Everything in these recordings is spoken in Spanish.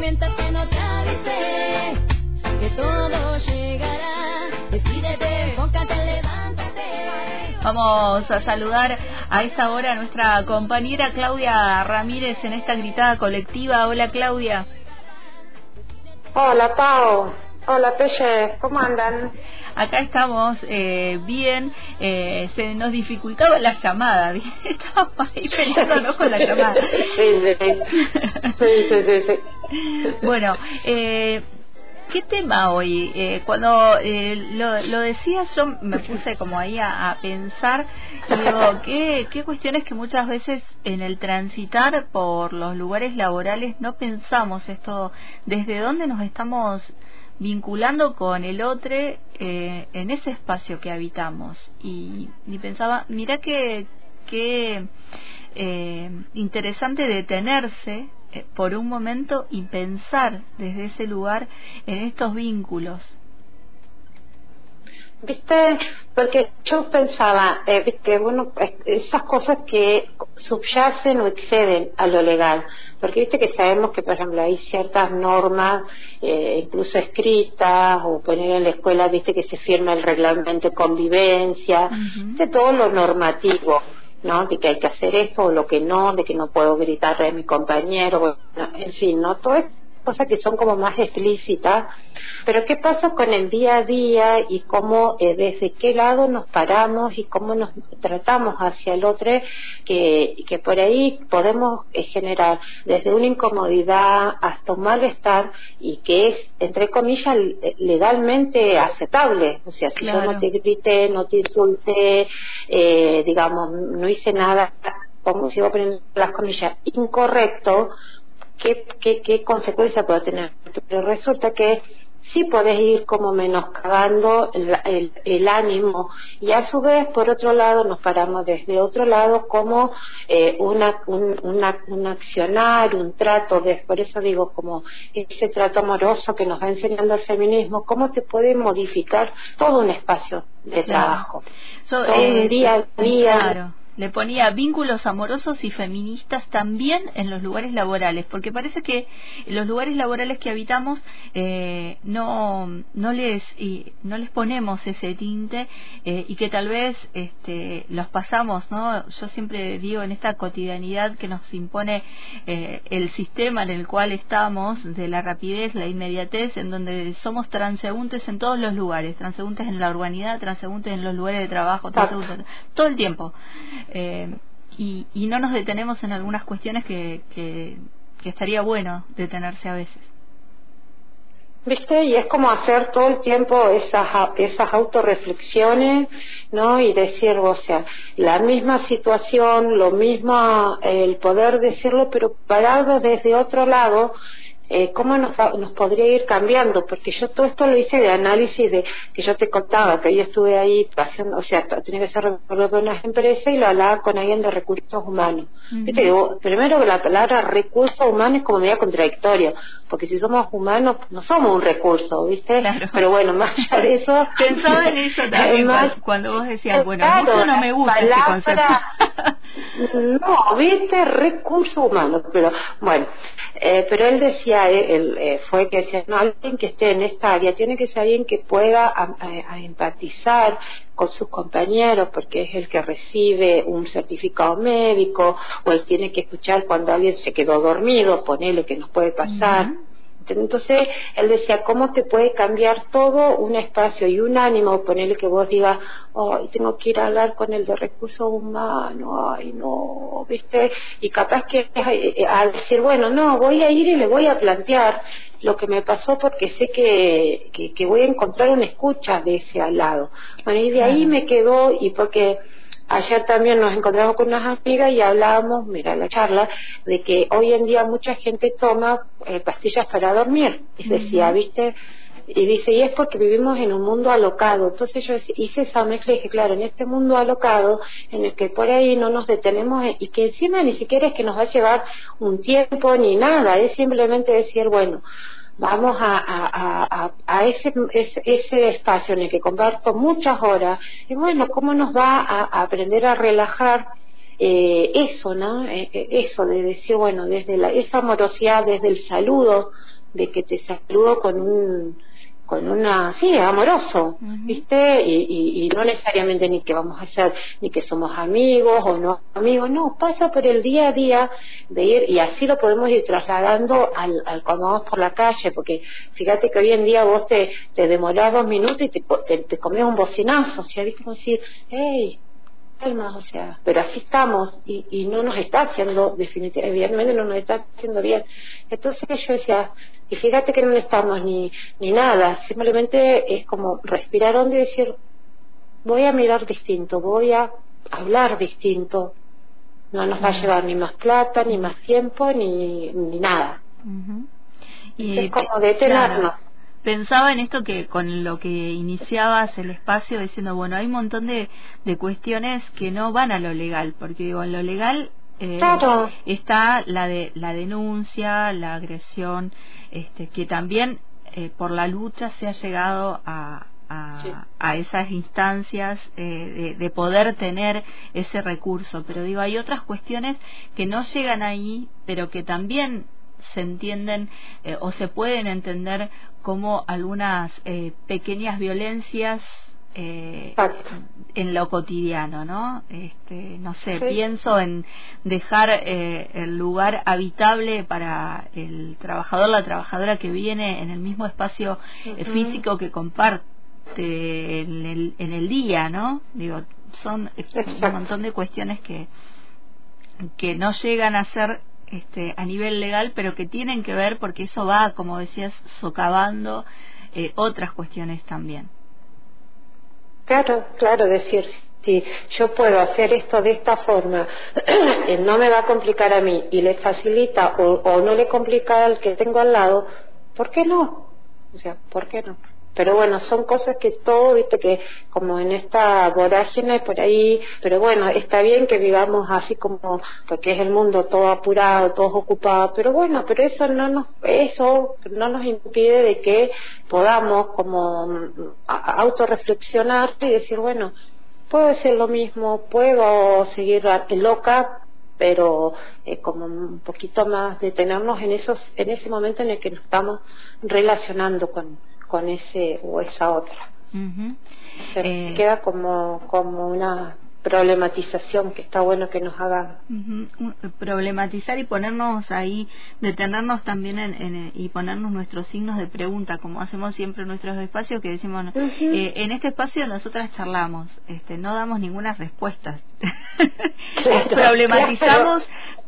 que no te que todo llegará. Decídete, levántate. Vamos a saludar a esta hora a nuestra compañera Claudia Ramírez en esta gritada colectiva. Hola Claudia. Hola Pau. Hola Peche. ¿Cómo andan? Acá estamos eh, bien, eh, se nos dificultaba la llamada, estábamos ahí peleándonos con la llamada. Sí, sí, sí, sí, Bueno, eh, ¿qué tema hoy? Eh, cuando eh, lo, lo decía yo me puse como ahí a, a pensar digo, ¿qué, ¿qué cuestiones que muchas veces en el transitar por los lugares laborales no pensamos esto, desde dónde nos estamos vinculando con el otro eh, en ese espacio que habitamos. Y, y pensaba, mira qué, qué eh, interesante detenerse por un momento y pensar desde ese lugar en estos vínculos. Viste, porque yo pensaba, eh, viste, bueno, esas cosas que subyacen o exceden a lo legal, porque viste que sabemos que, por ejemplo, hay ciertas normas, eh, incluso escritas, o poner en la escuela, viste que se firma el reglamento de convivencia, de todo lo normativo. ¿No? De que hay que hacer esto o lo que no, de que no puedo gritarle a mi compañero, en fin, ¿no? Todo esto cosas que son como más explícitas, pero ¿qué pasa con el día a día y cómo, eh, desde qué lado nos paramos y cómo nos tratamos hacia el otro, que, que por ahí podemos eh, generar desde una incomodidad hasta un malestar y que es, entre comillas, legalmente aceptable. O sea, si yo no te grité, no te insulté, eh, digamos, no hice nada, pongo, sigo poniendo las comillas, incorrecto, qué, qué, qué consecuencia puede tener. Pero resulta que sí podés ir como menoscabando el, el, el, ánimo y a su vez por otro lado nos paramos desde otro lado como eh, una, un, una, un accionar, un trato, de, por eso digo como ese trato amoroso que nos va enseñando el feminismo, cómo se puede modificar todo un espacio de trabajo, so, todo eh, un día a día. Claro le ponía vínculos amorosos y feministas también en los lugares laborales, porque parece que los lugares laborales que habitamos eh, no no les y, no les ponemos ese tinte eh, y que tal vez este, los pasamos, ¿no? Yo siempre digo en esta cotidianidad que nos impone eh, el sistema en el cual estamos de la rapidez, la inmediatez, en donde somos transeúntes en todos los lugares, transeúntes en la urbanidad, transeúntes en los lugares de trabajo, transeúntes todo el tiempo eh, y, no nos detenemos en algunas cuestiones que, que, estaría bueno detenerse a veces. ¿Viste? Y es como hacer todo el tiempo esas, esas autorreflexiones, ¿no? Y decir, o sea, la misma situación, lo mismo, el poder decirlo, pero parado desde otro lado, eh, cómo nos, nos podría ir cambiando, porque yo todo esto lo hice de análisis de que yo te contaba, que yo estuve ahí haciendo, o sea, tenía que ser de unas empresas y lo hablaba con alguien de recursos humanos. Uh -huh. ¿Viste? Digo, primero la palabra recursos humanos es como media contradictoria, porque si somos humanos no somos un recurso, ¿viste? Claro. Pero bueno, más allá de eso... Pensaba en eso también más, cuando vos decías, bueno, claro, mucho no me gusta palabra, ese concepto. no, ¿viste? Recursos humanos, pero bueno, eh, pero él decía él, eh, fue que decía, no, alguien que esté en esta área tiene que ser alguien que pueda empatizar con sus compañeros porque es el que recibe un certificado médico o él tiene que escuchar cuando alguien se quedó dormido, ponele que nos puede pasar. Entonces, él decía, ¿cómo te puede cambiar todo un espacio y un ánimo? Ponerle que vos digas, ay, tengo que ir a hablar con el de recursos humanos, ay, no, ¿viste? Y capaz que a decir, bueno, no, voy a ir y le voy a plantear lo que me pasó porque sé que, que, que voy a encontrar una escucha de ese al lado. Bueno, y de ahí me quedó, y porque Ayer también nos encontramos con unas amigas y hablábamos, mira la charla, de que hoy en día mucha gente toma eh, pastillas para dormir. Y decía, uh -huh. ¿viste? Y dice, y es porque vivimos en un mundo alocado. Entonces yo hice esa mezcla y dije, claro, en este mundo alocado, en el que por ahí no nos detenemos y que encima ni siquiera es que nos va a llevar un tiempo ni nada, es simplemente decir, bueno, vamos a, a, a, a ese, ese, espacio en el que comparto muchas horas y bueno, ¿cómo nos va a, aprender a relajar eh, eso, ¿no? Eh, eh, eso de decir, bueno, desde la, esa amorosidad, desde el saludo, de que te saludo con un con una, sí, amoroso, ¿viste? Y, y, no necesariamente ni que vamos a ser, ni que somos amigos o no amigos, no, pasa por el día a día de ir, y así lo podemos ir trasladando al, al cuando vamos por la calle, porque fíjate que hoy en día vos te, te demorás dos minutos y te, te, comes un bocinazo, o sea, ¿viste? Como decir, hey, calma, o sea, pero así estamos y, y no nos está haciendo, definitivamente, evidentemente no nos está haciendo bien. Entonces yo decía, y fíjate que no estamos ni, ni nada, simplemente es como respirar hondo y decir, voy a mirar distinto, voy a hablar distinto. No nos va a llevar ni más plata, ni más tiempo, ni, ni nada. y es como detenernos. Pensaba en esto que con lo que iniciabas el espacio diciendo, bueno, hay un montón de, de cuestiones que no van a lo legal, porque digo, en lo legal eh, está la de la denuncia, la agresión, este, que también eh, por la lucha se ha llegado a, a, esas instancias eh, de, poder tener ese recurso. Pero digo, hay otras cuestiones que no llegan ahí, pero que también se entienden o se pueden entender como algunas pequeñas violencias eh, en lo cotidiano, ¿no? Este, no sé, pienso en dejar eh, el lugar habitable para el trabajador, la trabajadora que viene en el mismo espacio eh, físico que comparte en el, en el día, ¿no? Digo, son un montón de cuestiones que que no llegan a ser este, a nivel legal, pero que tienen que ver porque eso va, como decías, socavando eh, otras cuestiones también. Claro, claro, decir, si yo puedo hacer esto de esta forma, no me va a complicar a mí y le facilita o, no le complica al que tengo al lado, ¿por qué no? O sea, ¿por qué no? Pero bueno, son cosas que todo, viste, que como en esta vorágine por ahí, pero bueno, está bien que vivamos así como, porque es el mundo todo apurado, todo ocupado, pero bueno, pero eso no nos, eso no nos impide de que podamos como autorreflexionar y decir, bueno, puedo hacer lo mismo, puedo seguir loca, pero eh, como un poquito más detenernos en esos en ese momento en el que nos estamos relacionando con con ese o esa otra. Eh, queda como, como una problematización que está bueno que nos hagan. Problematizar y ponernos ahí, detenernos también en, y ponernos nuestros signos de pregunta, como hacemos siempre en nuestros espacios, que decimos, eh, en este espacio nosotras charlamos, este, no damos ninguna respuesta. problematizamos,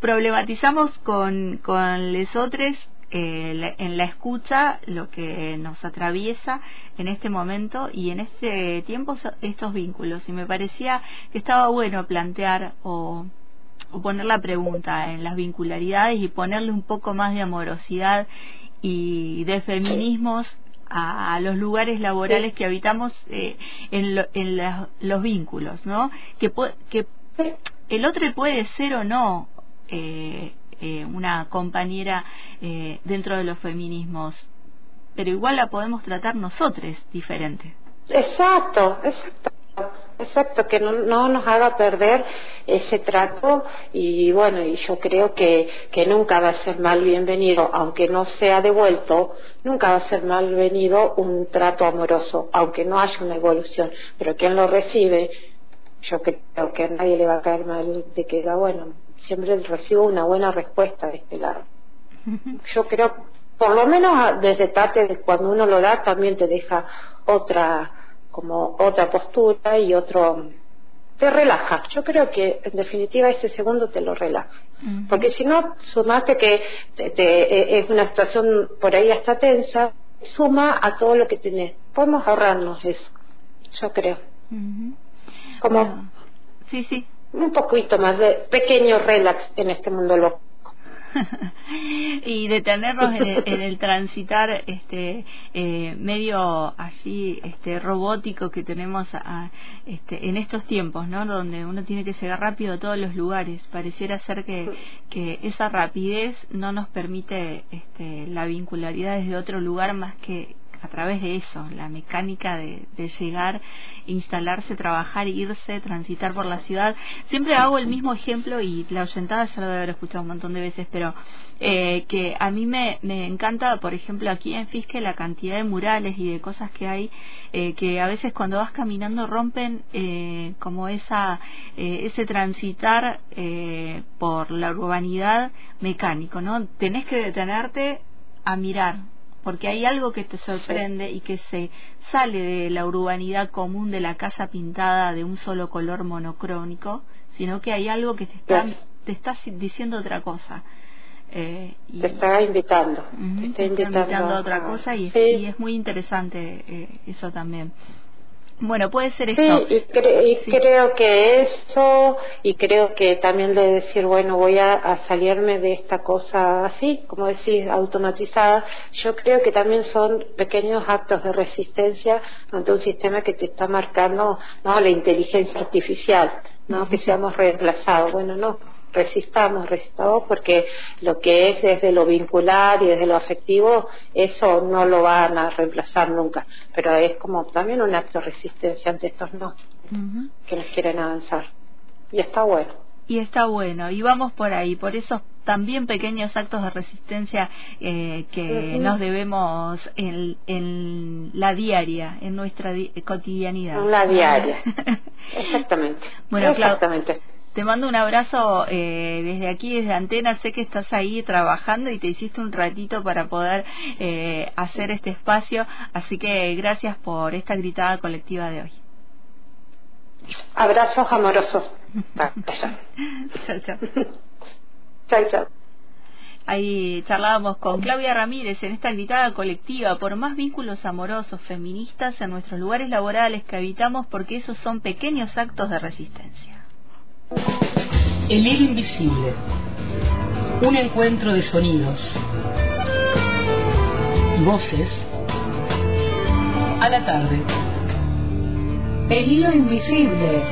problematizamos con, con lesotres eh, en la escucha lo que nos atraviesa en este momento y en este tiempo estos vínculos. Y me parecía que estaba bueno plantear o, poner la pregunta en las vincularidades y ponerle un poco más de amorosidad y de feminismos a, los lugares laborales que habitamos eh, en, en los vínculos, ¿no? Que, que el otro puede ser o no eh, eh, una compañera eh, dentro de los feminismos, pero igual la podemos tratar nosotros diferente. Exacto, exacto. Exacto, que no, no, nos haga perder ese trato y bueno, y yo creo que, que nunca va a ser mal bienvenido, aunque no sea devuelto, nunca va a ser mal venido un trato amoroso, aunque no haya una evolución, pero quien lo recibe, yo creo que a nadie le va a caer mal de que diga, bueno, siempre recibo una buena respuesta de este lado. Yo creo, por lo menos desde Tate, cuando uno lo da, también te deja otra, como otra postura y otro, te relaja. Yo creo que en definitiva ese segundo te lo relaja. Porque si no, sumaste que te, e, es una situación por ahí hasta tensa, suma a todo lo que tenés. Podemos ahorrarnos eso, yo creo. Como... Sí, sí un poquito más de pequeño relax en este mundo loco. y detenernos en el, transitar este eh, medio allí este robótico que tenemos este, en estos tiempos no donde uno tiene que llegar rápido a todos los lugares pareciera ser que, que esa rapidez no nos permite este, la vincularidad desde otro lugar más que a través de eso, la mecánica de, llegar instalarse, trabajar, irse, transitar por la ciudad. Siempre hago el mismo ejemplo y la oyentada ya lo debe haber escuchado un montón de veces, pero eh, que a mí me, encanta, por ejemplo, aquí en Fisque la cantidad de murales y de cosas que hay eh, que a veces cuando vas caminando rompen eh, como esa eh, ese transitar eh, por la urbanidad mecánico, ¿no? Tenés que detenerte a mirar porque hay algo que te sorprende y que se sale de la urbanidad común de la casa pintada de un solo color monocrónico, sino que hay algo que te está, te está diciendo otra cosa. Eh, y, te está invitando, uh te está invitando, invitando a otra cosa y, sí. y es muy interesante eh, eso también. Bueno, puede ser Sí, esto. y, cre- y Sí. creo que eso, y creo que también de decir, bueno, voy a, a salirme de esta cosa así, como decís, automatizada, yo creo que también son pequeños actos de resistencia ante un sistema que te está marcando, no, la inteligencia artificial, no, que seamos reemplazados. Bueno, no, resistamos, resistamos porque lo que es desde lo vincular y desde lo afectivo, eso no lo van a reemplazar nunca, pero es como también un acto de resistencia ante estos no que nos quieren avanzar. Y está bueno. Y está bueno, y vamos por ahí, por esos también pequeños actos de resistencia eh, que nos debemos en, en la diaria, en nuestra di- cotidianidad. La diaria. Exactamente. Bueno, Exactamente. Te mando un abrazo eh, desde aquí, desde Antena. Sé que estás ahí trabajando y te hiciste un ratito para poder eh, hacer este espacio. Así que gracias por esta gritada colectiva de hoy. Abrazos amorosos. Chao, chao. Chao, chao. Ahí charlábamos con Claudia Ramírez en esta gritada colectiva por más vínculos amorosos feministas en nuestros lugares laborales que habitamos porque esos son pequeños actos de resistencia. El hilo invisible. Un encuentro de sonidos y voces a la tarde. El hilo invisible.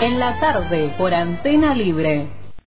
En la tarde por Antena Libre.